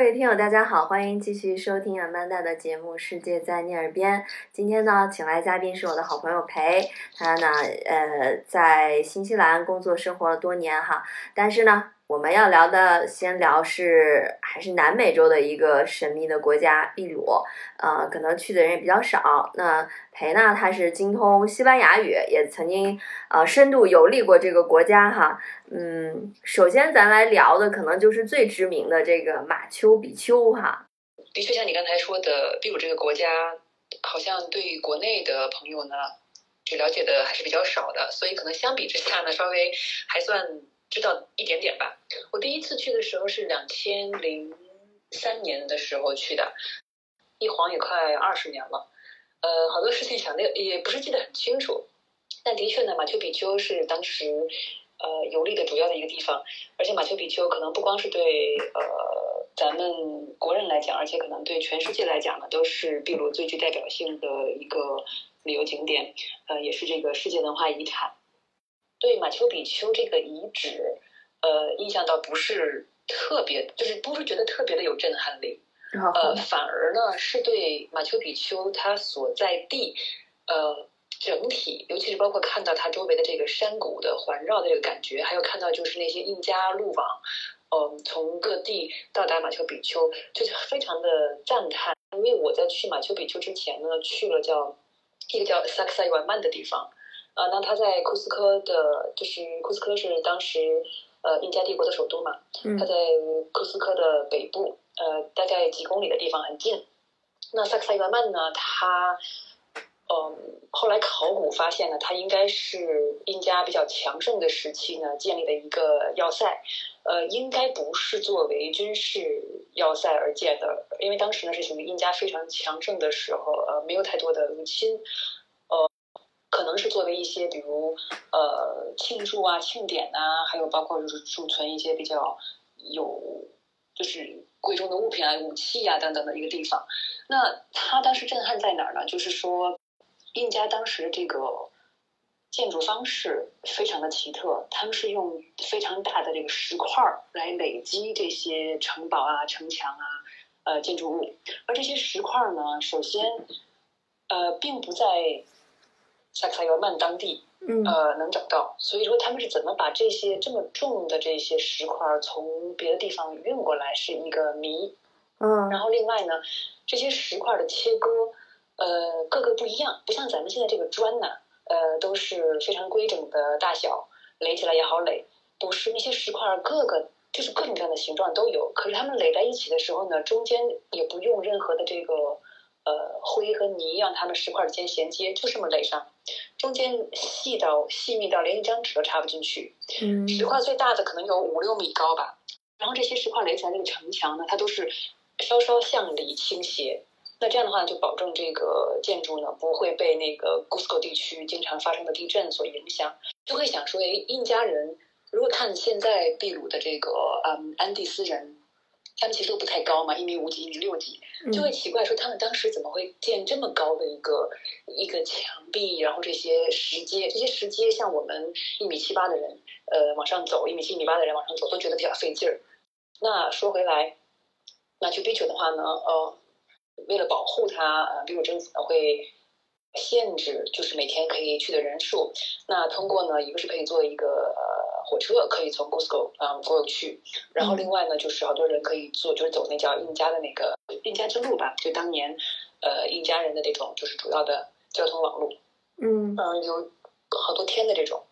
各位听友，大家好，欢迎继续收听阿曼达的节目《世界在你耳边》。今天呢，请来嘉宾是我的好朋友裴，他呢，呃，在新西兰工作生活了多年哈，但是呢。我们要聊的，先聊是还是南美洲的一个神秘的国家秘鲁，呃，可能去的人也比较少。那裴呢，他是精通西班牙语，也曾经呃深度游历过这个国家哈。嗯，首先咱来聊的可能就是最知名的这个马丘比丘哈。的确，像你刚才说的，秘鲁这个国家，好像对国内的朋友呢，就了解的还是比较少的，所以可能相比之下呢，稍微还算。知道一点点吧。我第一次去的时候是两千零三年的时候去的，一晃也快二十年了。呃，好多事情想的也不是记得很清楚，但的确呢，马丘比丘是当时呃游历的主要的一个地方。而且马丘比丘可能不光是对呃咱们国人来讲，而且可能对全世界来讲呢，都是秘鲁最具代表性的一个旅游景点，呃，也是这个世界文化遗产。对马丘比丘这个遗址，呃，印象倒不是特别，就是不是觉得特别的有震撼力，呃，反而呢是对马丘比丘它所在地，呃，整体，尤其是包括看到它周围的这个山谷的环绕的这个感觉，还有看到就是那些印加路网，嗯，从各地到达马丘比丘，就是非常的赞叹。因为我在去马丘比丘之前呢，去了叫一个叫萨克萨伊万曼的地方。啊，那他在库斯科的，就是库斯科是当时呃印加帝国的首都嘛，他在库斯科的北部，呃，大概几公里的地方，很近。那萨克萨伊万曼呢，他嗯，后来考古发现呢，它应该是印加比较强盛的时期呢建立的一个要塞，呃，应该不是作为军事要塞而建的，因为当时呢是属于印加非常强盛的时候，呃，没有太多的入侵。可能是作为一些，比如呃庆祝啊、庆典啊，还有包括就是储存一些比较有就是贵重的物品啊、武器啊等等的一个地方。那他当时震撼在哪儿呢？就是说，印加当时这个建筑方式非常的奇特，他们是用非常大的这个石块儿来累积这些城堡啊、城墙啊、呃建筑物，而这些石块儿呢，首先呃并不在。萨克萨曼当地，呃，能找到，所以说他们是怎么把这些这么重的这些石块从别的地方运过来，是一个谜。嗯，然后另外呢，这些石块的切割，呃，各个不一样，不像咱们现在这个砖呢，呃，都是非常规整的大小，垒起来也好垒。不是那些石块，各个就是各种各样的形状都有，可是它们垒在一起的时候呢，中间也不用任何的这个。呃，灰和泥让它们石块之间衔接，就这么垒上，中间细到细密到连一张纸都插不进去。嗯，石块最大的可能有五六米高吧。然后这些石块垒起来那个城墙呢，它都是稍稍向里倾斜。那这样的话，就保证这个建筑呢不会被那个 Cusco 地区经常发生的地震所影响。就会想说，哎，印加人如果看现在秘鲁的这个嗯安第斯人。他们其实都不太高嘛，一米五几、一米六几，就会奇怪说他们当时怎么会建这么高的一个一个墙壁，然后这些石阶，这些石阶像我们一米七八的人，呃，往上走一米七、一米八的人往上走都觉得比较费劲儿。那说回来，那去比丘的话呢，呃，为了保护它，呃，秘鲁政府呢会。限制就是每天可以去的人数。那通过呢，一个是可以做一个呃火车，可以从 Cusco 嗯过去。然后另外呢，就是好多人可以坐，就是走那叫印加的那个印加之路吧，就当年呃印加人的那种就是主要的交通网路。嗯嗯，有好多天的这种。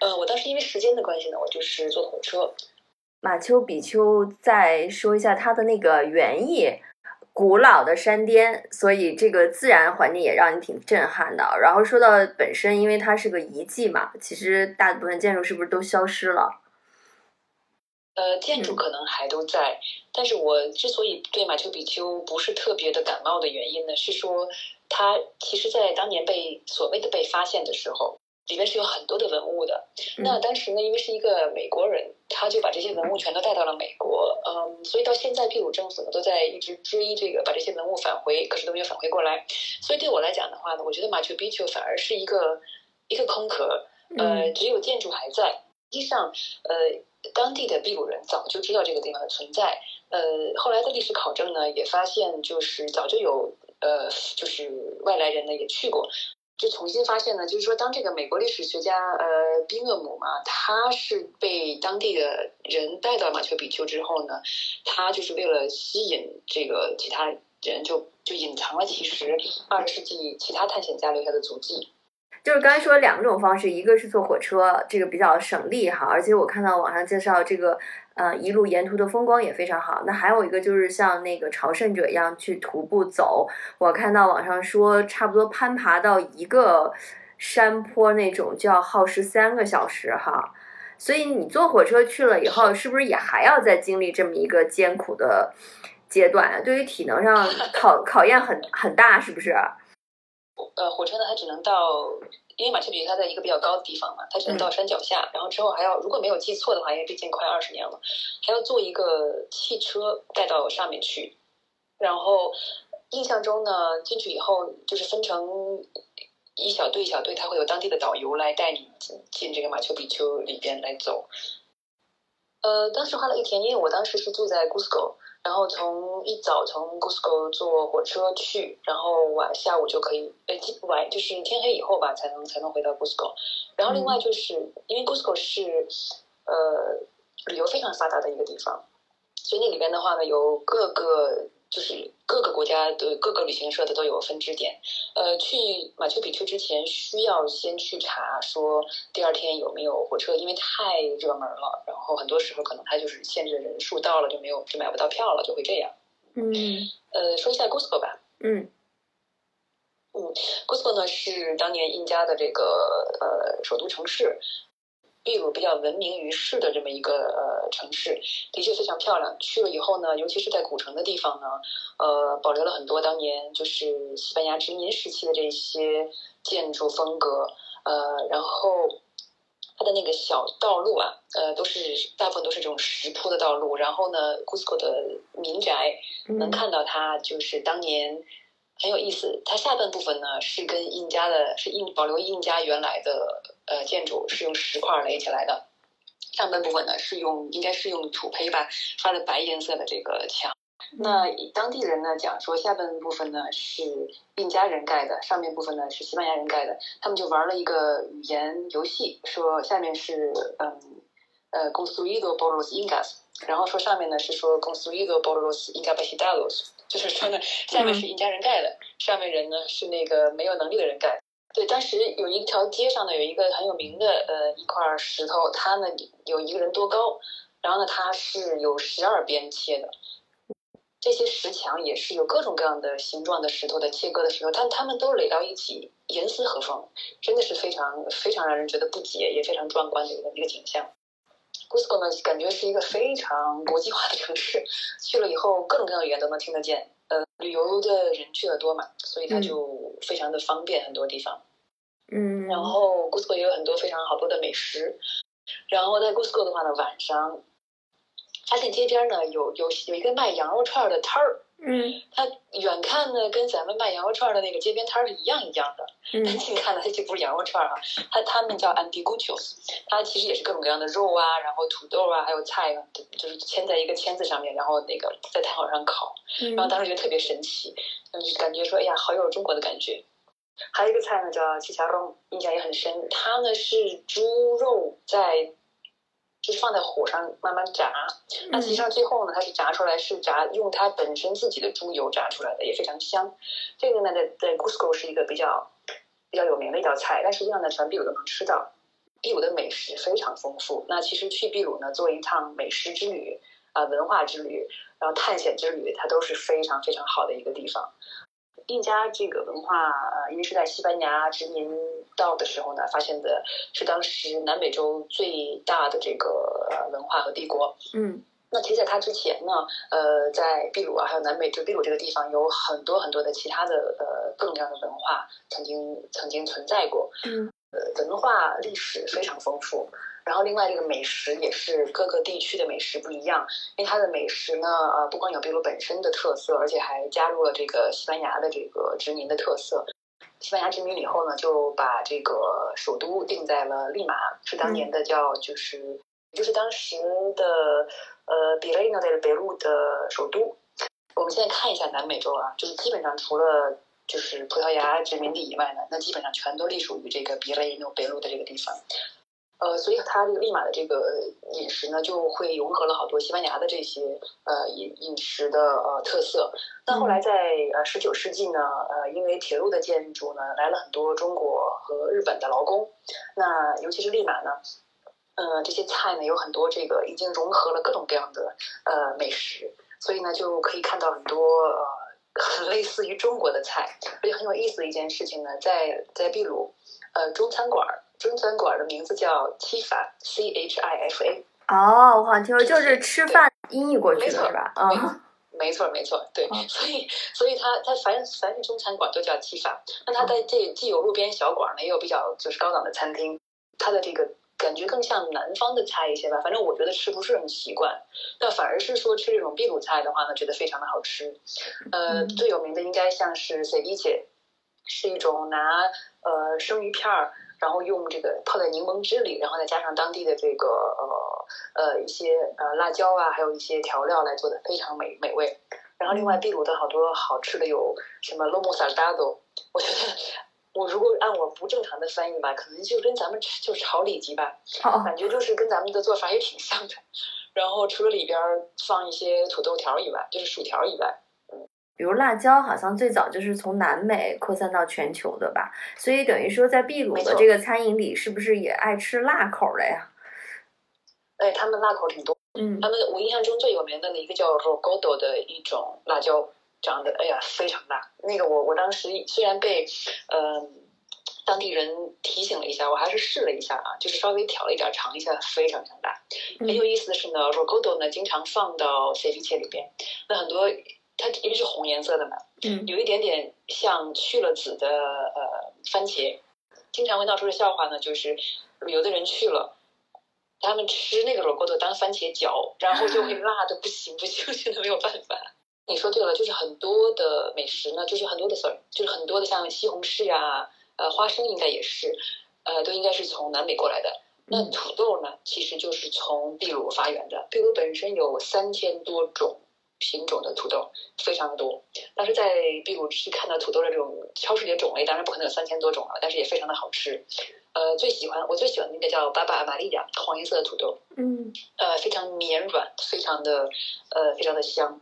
呃，我当时因为时间的关系呢，我就是坐火车。马丘比丘，再说一下它的那个原意。古老的山巅，所以这个自然环境也让你挺震撼的。然后说到本身，因为它是个遗迹嘛，其实大部分建筑是不是都消失了？呃，建筑可能还都在，但是我之所以对马丘比丘不是特别的感冒的原因呢，是说它其实，在当年被所谓的被发现的时候。里面是有很多的文物的。那当时呢，因为是一个美国人，他就把这些文物全都带到了美国。嗯，所以到现在秘鲁政府呢都在一直追这个把这些文物返回，可是都没有返回过来。所以对我来讲的话呢，我觉得马丘比丘反而是一个一个空壳，呃，只有建筑还在。实际上，呃，当地的秘鲁人早就知道这个地方的存在。呃，后来的历史考证呢，也发现就是早就有呃，就是外来人呢也去过，就重新发现呢，就是说当这个美国历史学家呃宾厄姆嘛，他是被当地的人带到马丘比丘之后呢，他就是为了吸引这个其他人，就就隐藏了其实二十世纪其他探险家留下的足迹。就是刚才说两种方式，一个是坐火车，这个比较省力哈，而且我看到网上介绍这个，呃，一路沿途的风光也非常好。那还有一个就是像那个朝圣者一样去徒步走，我看到网上说差不多攀爬到一个山坡那种就要耗时三个小时哈。所以你坐火车去了以后，是不是也还要再经历这么一个艰苦的阶段啊？对于体能上考考验很很大，是不是？呃，火车呢，它只能到，因为马丘比丘它在一个比较高的地方嘛，它只能到山脚下，然后之后还要，如果没有记错的话，因为毕竟快二十年了，还要坐一个汽车带到上面去。然后印象中呢，进去以后就是分成一小队一小队，它会有当地的导游来带你进进这个马丘比丘里边来走。呃，当时花了一天，因为我当时是住在 Cusco。然后从一早从 Gusco 坐火车去，然后晚下午就可以，呃，晚就是天黑以后吧，才能才能回到 Gusco。然后另外就是因为 Gusco 是呃旅游非常发达的一个地方，所以那里边的话呢，有各个。就是各个国家的各个旅行社的都有分支点，呃，去马丘比丘之前需要先去查说第二天有没有火车，因为太热门了，然后很多时候可能它就是限制人数到了就没有就买不到票了，就会这样。嗯，呃，说一下 Cusco 吧。嗯，嗯，Cusco 呢是当年印加的这个呃首都城市。秘鲁比较闻名于世的这么一个呃城市，的确非常漂亮。去了以后呢，尤其是在古城的地方呢，呃，保留了很多当年就是西班牙殖民时期的这些建筑风格。呃，然后它的那个小道路啊，呃，都是大部分都是这种石铺的道路。然后呢，Cusco 的民宅能看到它就是当年很有意思。它下半部分呢是跟印加的，是印保留印加原来的。呃，建筑是用石块垒起来的，上半部分呢是用应该是用土坯吧，刷的白颜色的这个墙。那当地人呢讲说，下半部分呢是印加人盖的，上面部分呢是西班牙人盖的。他们就玩了一个语言游戏，说下面是嗯呃 construido por los incas，然后说上面呢是说 construido por los incapacitados，就是说呢下面是印加人盖的，上面人呢是那个没有能力的人盖。对，当时有一条街上呢，有一个很有名的呃一块石头，它呢有一个人多高，然后呢它是有十二边切的，这些石墙也是有各种各样的形状的石头的切割的石头，但它们都垒到一起，严丝合缝，真的是非常非常让人觉得不解，也非常壮观的一个一个景象。Cusco 呢，感觉是一个非常国际化的城市，去了以后各种各样的语言都能听得见。呃，旅游的人去的多嘛，所以它就非常的方便很多地方。嗯，然后 Cusco 也有很多非常好多的美食。然后在 Cusco 的话呢，晚上发现街边呢有有有一个卖羊肉串的摊儿。嗯，它远看呢，跟咱们卖羊肉串的那个街边摊是一样一样的。嗯，但近看呢，它就不是羊肉串啊，它他们叫 a n t i g u c h o 它其实也是各种各样的肉啊，然后土豆啊，还有菜啊，就是签在一个签子上面，然后那个在炭火上烤。然后当时觉得特别神奇，嗯，就感觉说，哎呀，好有中国的感觉。还有一个菜呢，叫七桥肉，印象也很深。它呢是猪肉在。就是放在火上慢慢炸，那实际上最后呢，它是炸出来是炸用它本身自己的猪油炸出来的，也非常香。这个呢，在在 Cusco 是一个比较比较有名的一道菜，但实际上呢，全秘鲁都能吃到。秘鲁的美食非常丰富，那其实去秘鲁呢，做一趟美食之旅啊，文化之旅，然后探险之旅，它都是非常非常好的一个地方。印加这个文化，呃，因为是在西班牙殖民到的时候呢，发现的是当时南美洲最大的这个文化和帝国。嗯，那其实在它之前呢，呃，在秘鲁啊，还有南美洲秘鲁这个地方，有很多很多的其他的呃各种各样的文化曾经曾经存在过。嗯，呃，文化历史非常丰富。然后，另外这个美食也是各个地区的美食不一样，因为它的美食呢，呃，不光有秘鲁本身的特色，而且还加入了这个西班牙的这个殖民的特色。西班牙殖民以后呢，就把这个首都定在了利马，是当年的叫就是就是当时的呃比雷诺的北路的首都。我们现在看一下南美洲啊，就是基本上除了就是葡萄牙殖民地以外呢，那基本上全都隶属于这个比雷诺北路的这个地方。呃，所以它这个利马的这个饮食呢，就会融合了好多西班牙的这些呃饮饮食的呃特色。那后来在呃十九世纪呢，呃，因为铁路的建筑呢，来了很多中国和日本的劳工。那尤其是利马呢，呃，这些菜呢有很多这个已经融合了各种各样的呃美食，所以呢就可以看到很多呃很 类似于中国的菜。而且很有意思的一件事情呢，在在秘鲁，呃，中餐馆儿。中餐馆的名字叫七法，C H I F A。哦，我好像听说，就是吃饭音译过去的是吧？嗯，没错没错，对，所以所以它它凡凡是中餐馆都叫七法。那它在这既有路边小馆呢，也有比较就是高档的餐厅。它的这个感觉更像南方的菜一些吧。反正我觉得吃不是很习惯，但反而是说吃这种秘鲁菜的话呢，觉得非常的好吃。呃，最有名的应该像是 ceviche，是一种拿呃生鱼片儿。然后用这个泡在柠檬汁里，然后再加上当地的这个呃呃一些呃辣椒啊，还有一些调料来做的，非常美美味。然后另外秘鲁的好多好吃的有什么 lomo saltado，我觉得我如果按我不正常的翻译吧，可能就跟咱们就是炒里脊吧，感觉就是跟咱们的做法也挺像的。然后除了里边放一些土豆条以外，就是薯条以外。比如辣椒，好像最早就是从南美扩散到全球的吧，所以等于说在秘鲁的这个餐饮里，是不是也爱吃辣口的呀？哎，他们辣口挺多。嗯，他们我印象中最有名的一个叫 Rogodo 的一种辣椒，长得哎呀非常辣。那个我我当时虽然被呃当地人提醒了一下，我还是试了一下啊，就是稍微调了一点尝一下，非常非常辣。很有意思的是呢，Rogodo 呢经常放到 ceviche 里边，那很多。它因为是红颜色的嘛，嗯，有一点点像去了籽的呃番茄，经常会闹出的笑话呢，就是有的人去了，他们吃那个肉骨头当番茄嚼，然后就会辣的不行不行，真的 没有办法。你说对了，就是很多的美食呢，就是很多的 sorry，就是很多的像西红柿呀，呃花生应该也是，呃都应该是从南美过来的。那土豆呢，其实就是从秘鲁发源的，秘鲁本身有三千多种。品种的土豆非常的多，但是在秘鲁去看到土豆的这种超市里的种类，当然不可能有三千多种了，但是也非常的好吃。呃，最喜欢我最喜欢的那个叫巴巴玛利亚黄颜色的土豆，嗯，呃，非常绵软，非常的呃非常的香。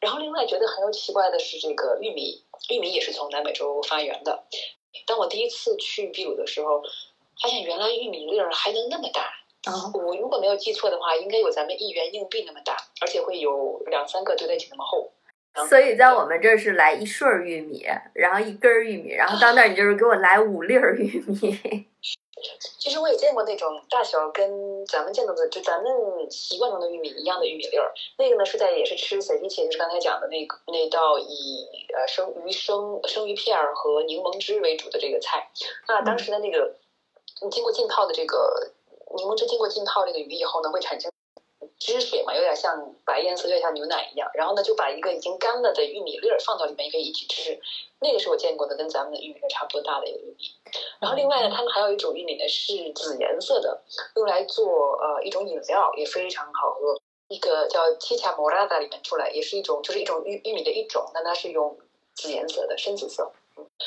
然后另外觉得很有奇怪的是这个玉米，玉米也是从南美洲发源的。当我第一次去秘鲁的时候，发现原来玉米粒儿还能那么大。啊，我如果没有记错的话，应该有咱们一元硬币那么大，而且会有两三个堆在一起那么厚。所以在我们这儿是来一顺玉米，然后一根玉米，然后到那儿你就是给我来五粒儿玉米。其实我也见过那种大小跟咱们见到的，就咱们习惯中的玉米一样的玉米粒儿。那个呢是在也是吃塞蒂切，就是刚才讲的那个那道以呃生鱼生生鱼片儿和柠檬汁为主的这个菜。那当时的那个你经过浸泡的这个。柠檬汁经过浸泡这个鱼以后呢，会产生汁水嘛，有点像白颜色，有点像牛奶一样。然后呢，就把一个已经干了的玉米粒儿放到里面，也可以一起吃。那个是我见过的跟咱们的玉米粒差不多大的一个玉米。然后另外呢，他们还有一种玉米呢是紫颜色的，用来做呃一种饮料，也非常好喝。一个叫 Chicha Morada 里面出来，也是一种就是一种玉玉米的一种，但它是用紫颜色的深紫色。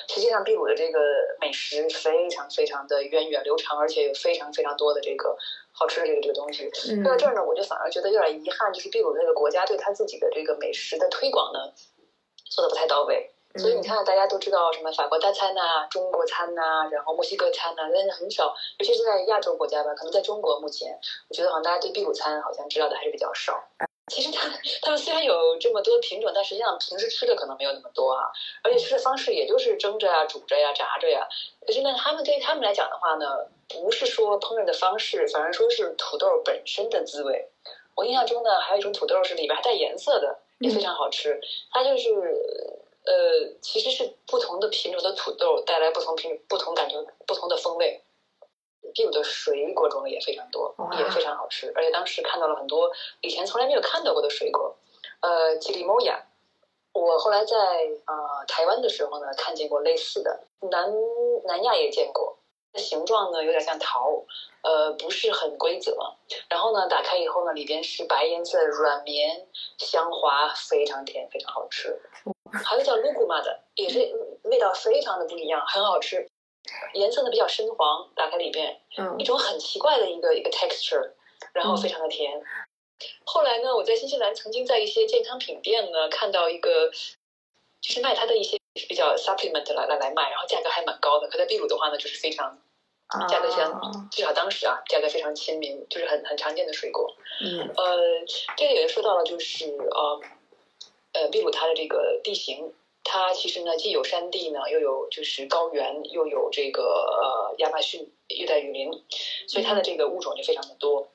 实际上，秘鲁的这个美食非常非常的源远流长，而且有非常非常多的这个好吃的这个这个东西。说到这儿呢，我就反而觉得有点遗憾，就是秘鲁这个国家对他自己的这个美食的推广呢，做的不太到位。所以你看，大家都知道什么法国大餐呐、中国餐呐，然后墨西哥餐呐，但是很少，尤其是在亚洲国家吧，可能在中国目前，我觉得好像大家对秘鲁餐好像知道的还是比较少。其实他他们虽然有这么多品种，但实际上平时吃的可能没有那么多啊，而且吃的方式也就是蒸着呀、煮着呀、炸着呀。可是呢，他们对于他们来讲的话呢，不是说烹饪的方式，反而说是土豆本身的滋味。我印象中呢，还有一种土豆是里边还带颜色的，也非常好吃。它就是呃，其实是不同的品种的土豆带来不同品、不同感觉、不同的风味。秘鲁的水果种类也非常多，也非常好吃，而且当时看到了很多以前从来没有看到过的水果，呃，吉里莫亚。我后来在呃台湾的时候呢，看见过类似的，南南亚也见过。形状呢有点像桃，呃，不是很规则。然后呢，打开以后呢，里边是白颜色、软绵、香滑，非常甜，非常好吃。还有叫鲁古玛的，也是味道非常的不一样，很好吃。颜色呢比较深黄，打开里边，嗯一种很奇怪的一个一个 texture，然后非常的甜。后来呢，我在新西兰曾经在一些健康品店呢看到一个，就是卖它的一些比较 supplement 来来来卖，然后价格还蛮高的。可在秘鲁的话呢，就是非常啊，价格相，至少当时啊，价格非常亲民，就是很很常见的水果。嗯呃，这个也说到了，就是呃呃，秘鲁它的这个地形，它其实呢既有山地呢，又有就是高原，又有这个呃亚马逊热带雨林，所以它的这个物种就非常的多。